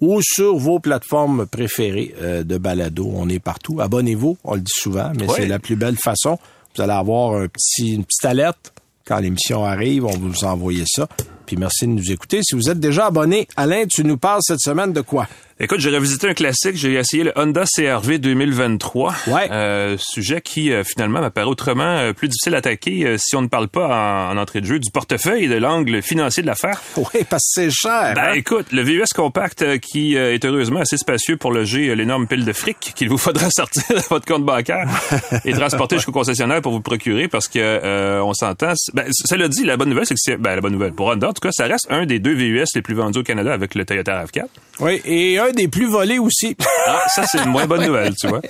Ou sur vos plateformes préférées euh, de balado. On est partout. Abonnez-vous. On le dit souvent, mais c'est la plus belle façon. Vous allez avoir un petit, une petite alerte quand l'émission arrive. On va vous envoyer ça. Puis merci de nous écouter. Si vous êtes déjà abonné, Alain, tu nous parles cette semaine de quoi? Écoute, j'ai revisité un classique. J'ai essayé le Honda CRV 2023. Ouais. Euh, sujet qui, euh, finalement, m'apparaît autrement euh, plus difficile à attaquer euh, si on ne parle pas en, entrée de jeu du portefeuille et de l'angle financier de l'affaire. [LAUGHS] Oui, parce que c'est cher. Ben, hein? écoute, le VUS compact qui est heureusement assez spacieux pour loger l'énorme pile de fric qu'il vous faudra [LAUGHS] sortir de votre compte bancaire [LAUGHS] et transporter jusqu'au concessionnaire pour vous procurer parce que on s'entend. Ben, cela dit, la bonne nouvelle, c'est que c'est, ben, la bonne nouvelle pour Honda, en tout cas, ça reste un des deux VUS les plus vendus au Canada avec le Toyota RAV4. Oui, et un des plus volés aussi. ah, ça, c'est une moins bonne [LAUGHS] nouvelle, tu vois.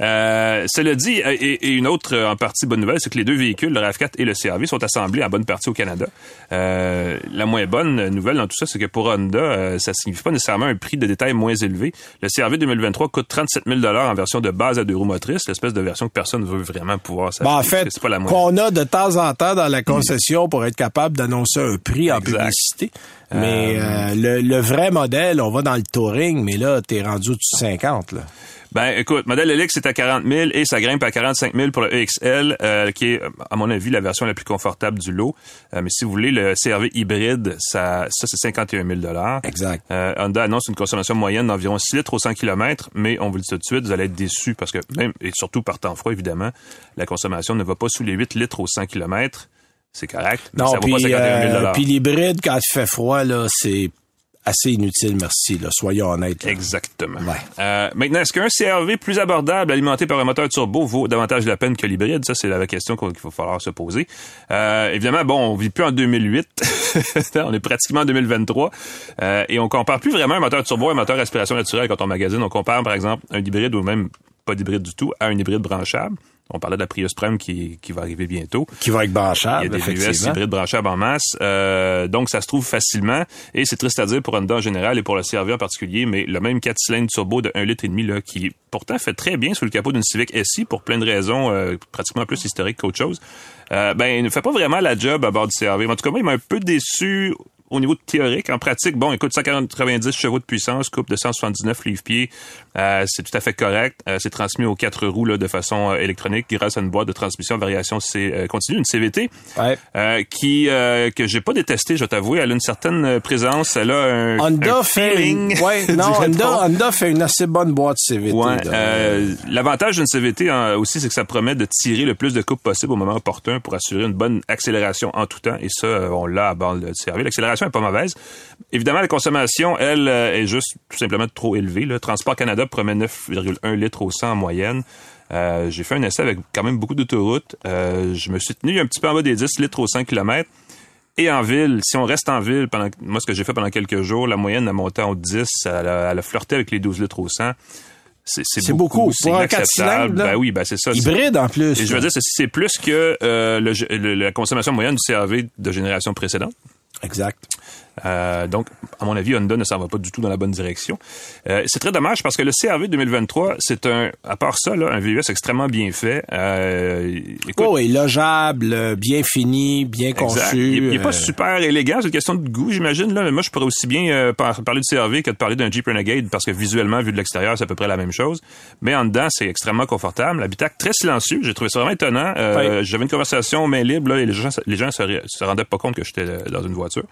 Euh, cela dit, et, une autre euh, en partie bonne nouvelle, c'est que les deux véhicules, le RAV4 et le CRV, sont assemblés en bonne partie au Canada. Euh, la moins bonne nouvelle dans tout ça, c'est que pour Honda, ça signifie pas nécessairement un prix de détail moins élevé. Le CRV 2023 coûte 37 000 en version de base à deux roues motrices, l'espèce de version que personne veut vraiment pouvoir s'acheter. Ben, en fait, qu'on a de temps en temps dans la concession pour être capable d'annoncer un prix en publicité. Mais euh, le, le, vrai modèle, on va dans le touring, mais là, t'es rendu au-dessus de 50, là. Ben, écoute, modèle LX c'est à 40 000 et ça grimpe à 45 000 pour le EXL, euh, qui est, à mon avis, la version la plus confortable du lot. Euh, mais si vous voulez, le CRV hybride, ça, ça c'est 51 000 Exact. Euh, Honda annonce une consommation moyenne d'environ 6 litres au 100 km, mais on vous le dit tout de suite, vous allez être déçus parce que même, et surtout par temps froid, évidemment, la consommation ne va pas sous les 8 litres au 100 km c'est correct. Non, puis, pas 51 000 Puis l'hybride, quand il fait froid, là, c'est assez inutile, merci. Là, soyons honnêtes. Exactement. Euh, maintenant, est-ce qu'un CRV plus abordable, alimenté par un moteur turbo, vaut davantage la peine que l'hybride? Ça, c'est la question qu'il va falloir se poser. Euh, évidemment, bon, on vit plus en 2008. [LAUGHS] on est pratiquement en 2023. Euh, et on compare plus vraiment un moteur turbo à un moteur aspiration naturelle quand on magasine. On compare, par exemple, un hybride ou même pas d'hybride du tout à un hybride branchable. On parlait de la Prius Prime qui, qui va arriver bientôt. Qui va être branchable, Il y a des effectivement. VUS hybrides branchables en masse. Euh, donc, ça se trouve facilement. Et c'est triste à dire pour Honda en général et pour le CRV en particulier, mais le même 4 cylindres turbo de 1 litre là, qui pourtant fait très bien sous le capot d'une Civic SI pour plein de raisons, euh, pratiquement plus historiques qu'autre chose, euh, ben, il ne fait pas vraiment la job à bord du CRV. En tout cas, moi, il m'a un peu déçu au niveau théorique, en pratique, bon, écoute, 190 chevaux de puissance, coupe de 179 livres-pieds, euh, c'est tout à fait correct. Euh, c'est transmis aux quatre roues là, de façon euh, électronique grâce à une boîte de transmission variation C, euh, continue, une CVT, euh, qui euh, que j'ai pas détesté, je t'avoue. Elle a une certaine présence, elle a un, Honda un fait, feeling. une- ouais, [LAUGHS] non. Honda, Honda fait une assez bonne boîte CVT. Ouais, euh, L'avantage d'une CVT hein, aussi, c'est que ça promet de tirer le plus de coupe possible au moment opportun pour assurer une bonne accélération en tout temps. Et ça, on l'a à bord du CRV. L'accélération est pas mauvaise. Évidemment, la consommation, elle, euh, est juste tout simplement trop élevée. Le Transport Canada promet 9,1 litres au 100 en moyenne. Euh, J'ai fait un essai avec quand même beaucoup d'autoroutes. Euh, je me suis tenu un petit peu en bas des 10 litres au 100 km. Et en ville, si on reste en ville, pendant moi, ce que j'ai fait pendant quelques jours, la moyenne a monté en 10, elle a, elle a flirté avec les 12 litres au 100. C'est beaucoup. c'est inacceptable. cylindres. Ben oui, ben c'est ça. Hybride, en plus, Et je veux dire, c'est plus que euh, le- le- la consommation moyenne du CRV de génération précédente. Exact. Euh, donc, à mon avis, Honda ne s'en va pas du tout dans la bonne direction. Euh, c'est très dommage parce que le CRV 2023, c'est un, à part ça, là, un VUS extrêmement bien fait. Euh, écoute, Oh, et logeable, bien fini, bien Exact. conçu. Il, il est pas euh, super élégant, c'est une question de goût, j'imagine. Là. Mais moi, je pourrais aussi bien euh, par- parler du CRV que de parler d'un Jeep Renegade parce que visuellement, vu de l'extérieur, c'est à peu près la même chose. Mais en dedans, c'est extrêmement confortable. L'habitacle très silencieux. J'ai trouvé ça vraiment étonnant. Euh, Ouais. J'avais une conversation main libre là, et les gens, les gens se, se rendaient pas compte que j'étais dans une voiture.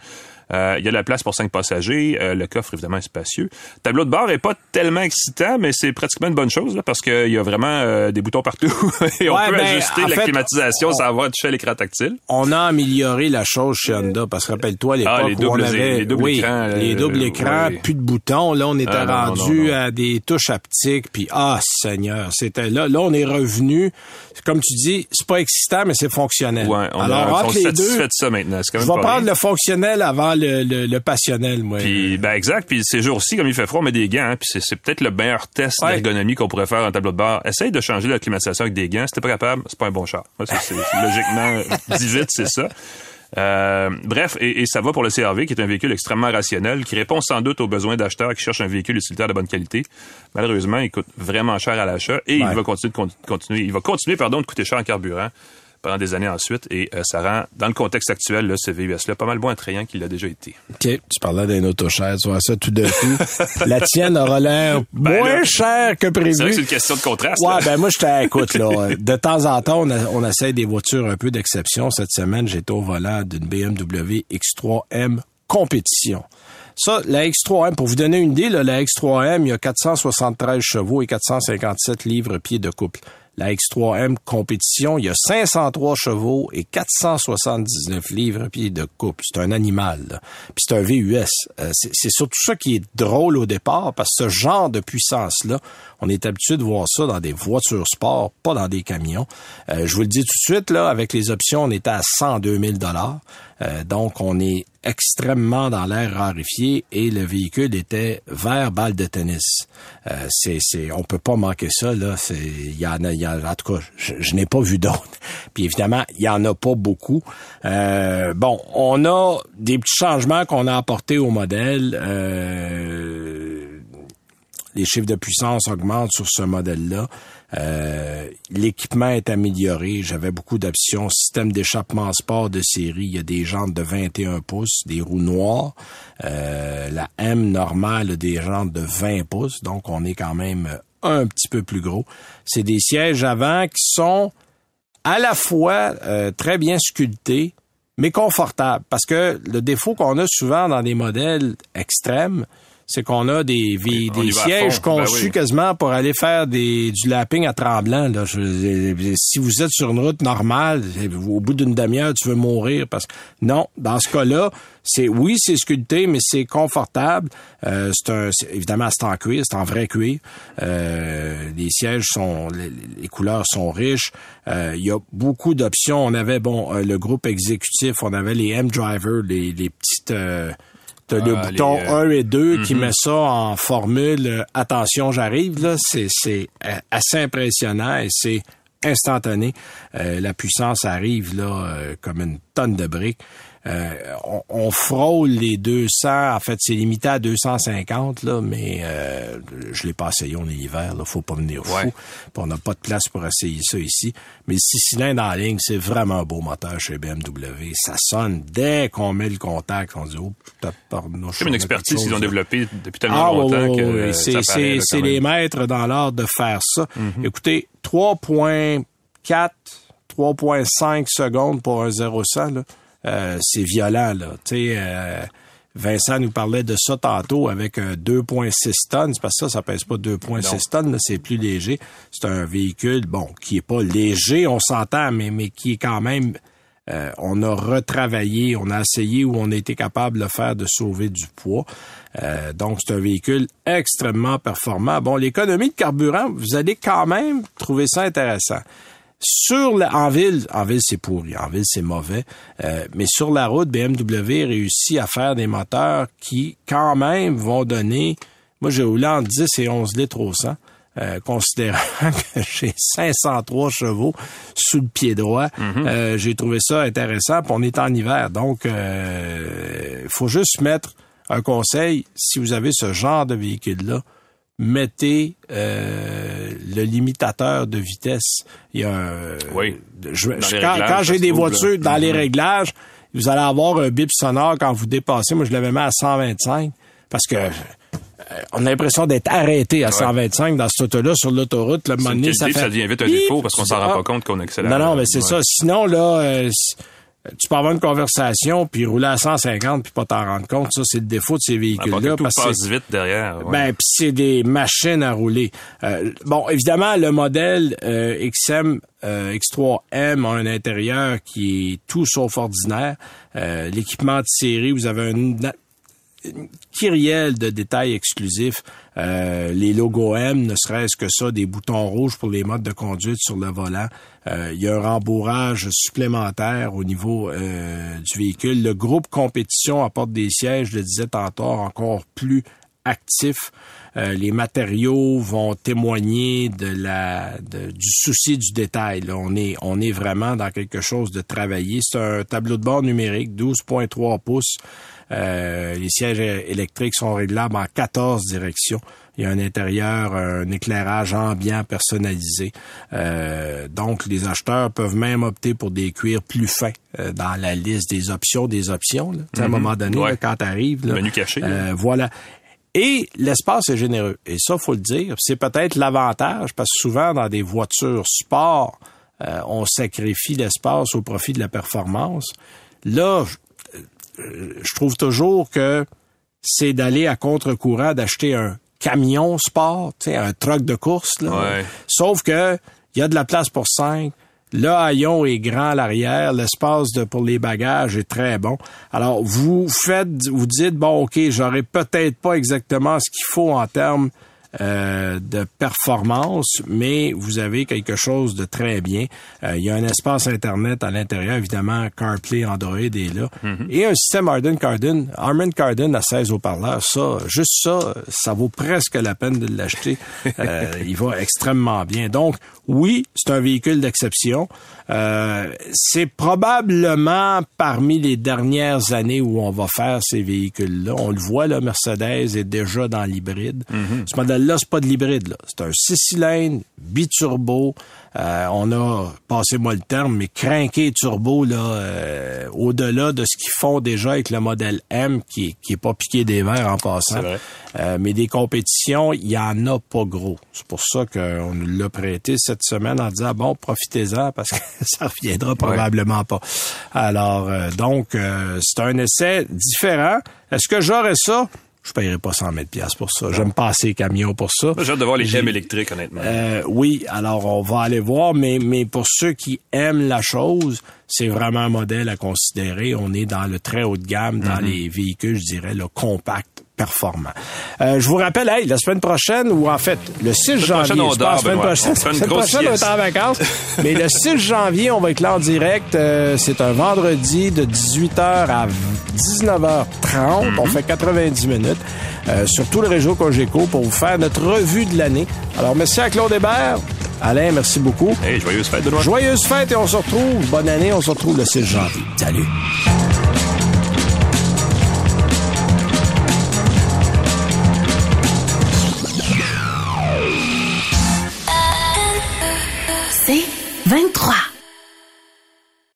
Euh, il y a de la place pour cinq passagers. Euh, le coffre, évidemment, est spacieux. Le tableau de bord est pas tellement excitant, mais c'est pratiquement une bonne chose là, parce qu'il y a vraiment euh, des boutons partout [LAUGHS] et on Ouais, peut ben, ajuster la fait, climatisation on- sans avoir touché à l'écran tactile. on a amélioré la chose chez Honda parce que rappelle-toi l'époque Ah, les où on doubles- avait les doubles oui, écrans, les doubles écrans, oui. plus de boutons. Là, on était Ah, non, rendu non, non. à des touches haptiques. Puis ah Seigneur, c'était là. Là, on est revenu. Comme tu dis, c'est pas excitant, mais c'est fonctionnel. Ouais, on Alors entre on les deux, de ça maintenant. Je vais prendre rien. le fonctionnel avant le, le, le passionnel, moi. Puis, ben exact. Puis ces jours-ci, comme il fait froid, on met des gants. hein, puis c'est, c'est peut-être le meilleur test Ouais. d'ergonomie qu'on pourrait faire en tableau de bord. Essaye de changer la climatisation avec des gants. Si t'es pas capable, c'est pas un bon char. C'est- logiquement, [LAUGHS] dit vite, c'est ça. Euh, bref, et, et ça va pour le CRV, qui est un véhicule extrêmement rationnel, qui répond sans doute aux besoins d'acheteurs qui cherchent un véhicule utilitaire de bonne qualité. Malheureusement, il coûte vraiment cher à l'achat et Ouais. il va continuer de con- continuer, il va continuer pardon de coûter cher en carburant pendant des années ensuite et euh, ça rend dans le contexte actuel là, ce VUS là pas mal moins attrayant qu'il l'a déjà été. OK, tu parlais d'un auto cher, tu vois ça tout d'un coup. [LAUGHS] la tienne aura l'air Ben moins chère que prévu. C'est vrai que c'est une question de contraste. Ouais, là. ben moi, je t'écoute, là. [LAUGHS] De temps en temps, on, a- on essaie des voitures un peu d'exception. Cette semaine, j'étais au volant d'une BMW X3M compétition. Ça, la X3M, pour vous donner une idée, là, la X3M, il y a 473 chevaux et 457 livres-pieds de couple. La X3M compétition, il y a 503 chevaux et 479 livres-pieds de couple. C'est un animal, là. Puis c'est un VUS. Euh, c'est c'est surtout ça qui est drôle au départ, parce que ce genre de puissance-là, on est habitué de voir ça dans des voitures sport, pas dans des camions. Euh, je vous le dis tout de suite, là, avec les options, on était à 102 000 euh, Donc, on est extrêmement dans l'air raréfié et le véhicule était vert balle de tennis. Euh, c'est, c'est, on peut pas manquer ça, là. Il y en a, y en en tout cas, je, je n'ai pas vu d'autres. [LAUGHS] Puis évidemment, il y en a pas beaucoup. Euh, bon, on a des petits changements qu'on a apportés au modèle. Euh, les chiffres de puissance augmentent sur ce modèle-là. Euh, L'équipement est amélioré. J'avais beaucoup d'options. Système d'échappement sport de série. Il y a des jantes de 21 pouces, des roues noires. Euh, la M normale des jantes de 20 pouces. Donc, on est quand même un petit peu plus gros. C'est des sièges avant qui sont à la fois euh, très bien sculptés, mais confortables. Parce que le défaut qu'on a souvent dans des modèles extrêmes, c'est qu'on a des, des sièges. Ben conçus oui. quasiment pour aller faire des, du lapping à tremblant. Là. Si vous êtes sur une route normale, au bout d'une demi-heure, tu veux mourir. parce que Non, dans ce cas-là, c'est oui, c'est sculpté, mais c'est confortable. Euh, c'est un, évidemment, c'est en cuir, c'est en vrai cuir. Euh, les sièges sont, les, les couleurs sont riches. Euh, Il y a beaucoup d'options. On avait bon euh, le groupe exécutif, on avait les M-Driver, les, les petites euh, T'as le Ah, bouton les, euh, 1 et 2 qui mhm. met ça en formule euh, attention, j'arrive là, c'est c'est euh, assez impressionnant et c'est instantané. Euh, la puissance arrive là euh, comme une tonne de briques. Euh, on, on, frôle les 200. En fait, c'est limité à 250, là, mais euh, je l'ai pas essayé, on est hiver, là, faut pas venir fou. Ouais. On n'a pas de place pour essayer ça ici. Mais le 6 cylindres en ligne, c'est vraiment un beau moteur chez BMW. Ça sonne dès qu'on met le contact, on dit oh, putain, pardon. C'est une expertise qu'ils ont développée depuis tellement Ah, longtemps oui, que oui, oui. c'est les maîtres dans l'art de faire ça. Écoutez, 3.4 3.5 secondes pour un 0-100, là, euh, c'est violent. Là. Tu sais, euh, Vincent nous parlait de ça tantôt avec un 2.6 tonnes. C'est parce que ça, ça pèse pas 2.6 tonnes, c'est plus léger. C'est un véhicule, bon, qui est pas léger, on s'entend, mais, mais qui est quand même... euh, on a retravaillé, on a essayé où on a été capable de le faire de sauver du poids. Euh, donc, c'est un véhicule extrêmement performant. Bon, l'économie de carburant, vous allez quand même trouver ça intéressant. Sur la, en ville, en ville c'est pourri, en ville c'est mauvais, euh, mais sur la route, BMW réussit à faire des moteurs qui quand même vont donner, moi j'ai roulé entre 10 et 11 litres au 100, euh, considérant [LAUGHS] que j'ai 503 chevaux sous le pied droit, euh, j'ai trouvé ça intéressant. Puis on est en hiver, donc il faut juste mettre un conseil si vous avez ce genre de véhicule là mettez euh, le limitateur de vitesse. Il y a un, Oui. je- je- quand, j'ai des là. voitures dans les Mhm. réglages, vous allez avoir un bip sonore quand vous dépassez. Moi, je l'avais mis à 125 parce que euh, on a l'impression d'être arrêté à 125 dans cette auto-là sur l'autoroute. Le moment donné, ça fait ça devient vite un défaut parce qu'on s'en rend pas compte qu'on accélère. Non, non, mais c'est Ouais. ça. Sinon, là, euh, tu peux avoir une conversation puis rouler à 150 puis pas t'en rendre compte. Ça, c'est le défaut de ces véhicules-là. parce que passe vite derrière. ouais. ben, pis c'est des machines à rouler. Euh, bon, évidemment, le modèle euh, XM euh, X3M a un intérieur qui est tout sauf ordinaire. Euh, L'équipement de série, vous avez un une kyrielle de détails exclusifs. Euh, les logos M, ne serait-ce que ça, des boutons rouges pour les modes de conduite sur le volant. Euh, il y a un rembourrage supplémentaire au niveau euh, du véhicule. Le groupe compétition apporte des sièges, je le disais tantôt, encore plus actifs. Euh, les matériaux vont témoigner de la de- du souci du détail. là. On est on est vraiment dans quelque chose de travaillé. C'est un tableau de bord numérique, 12.3 pouces. Euh, les sièges électriques sont réglables en 14 directions. Il y a un intérieur, un éclairage ambiant personnalisé. Euh, donc, les acheteurs peuvent même opter pour des cuirs plus fins euh, dans la liste des options des options. là. À un Mhm. moment donné, Ouais. là, quand tu arrives... Menu caché, Euh, voilà. Et l'espace est généreux. Et ça, faut le dire. C'est peut-être l'avantage parce que souvent dans des voitures sport, euh, on sacrifie l'espace au profit de la performance. Là, je, euh, je trouve toujours que c'est d'aller à contre-courant d'acheter un camion sport, tu sais, un truck de course. Là. Ouais. Sauf que il y a de la place pour cinq. Le haillon est grand à l'arrière, l'espace de, pour les bagages est très bon. Alors, vous faites, vous dites, bon, OK, j'aurais peut-être pas exactement ce qu'il faut en termes euh, de performance, mais vous avez quelque chose de très bien. Euh, il y a un espace Internet à l'intérieur, évidemment, CarPlay, Android est là. Et un système Arden Cardin, Harman Kardon à 16 haut-parleurs, ça, juste ça, ça vaut presque la peine de l'acheter. [LAUGHS] Euh, il va extrêmement bien. Donc, oui, c'est un véhicule d'exception. Euh, c'est probablement parmi les dernières années où on va faire ces véhicules-là. On le voit, là, Mercedes est déjà dans l'hybride. Ce modèle-là, c'est pas de l'hybride, là. C'est un six cylindres, biturbo. Euh, on a, passez-moi le terme, mais craqué turbo, là, euh, au-delà de ce qu'ils font déjà avec le modèle M, qui, qui est pas piqué des verres en passant. Euh, mais des compétitions, il y en a pas gros. C'est pour ça qu'on nous l'a prêté cette semaine en disant bon, profitez-en parce que [LAUGHS] ça reviendra probablement pas. Alors euh, donc euh, c'est un essai différent. Est-ce que j'aurais ça? Je paierai pas 100 000 pièces pour ça. J'aime pas assez camion pour ça. J'ai hâte de voir les M électriques, honnêtement. euh, oui, alors on va aller voir, mais, mais pour ceux qui aiment la chose, c'est vraiment un modèle à considérer. On est dans le très haut de gamme, dans les véhicules, je dirais, le compact performant. Euh, je vous rappelle, hey, la semaine prochaine, ou en fait, le 6 janvier, je pense, la semaine prochaine, la semaine prochaine, on est en vacances, [LAUGHS] mais le 6 janvier, on va être là en direct. Euh, c'est un vendredi de 18h à 19h30. On fait 90 minutes euh, sur tout le réseau Cogeco pour vous faire notre revue de l'année. Alors, merci à Claude Hébert. Alain, merci beaucoup. Hey, joyeuse fête, Benoît. Joyeuse fête et on se retrouve. Bonne année, on se retrouve le 6 janvier. Salut. C'est 23.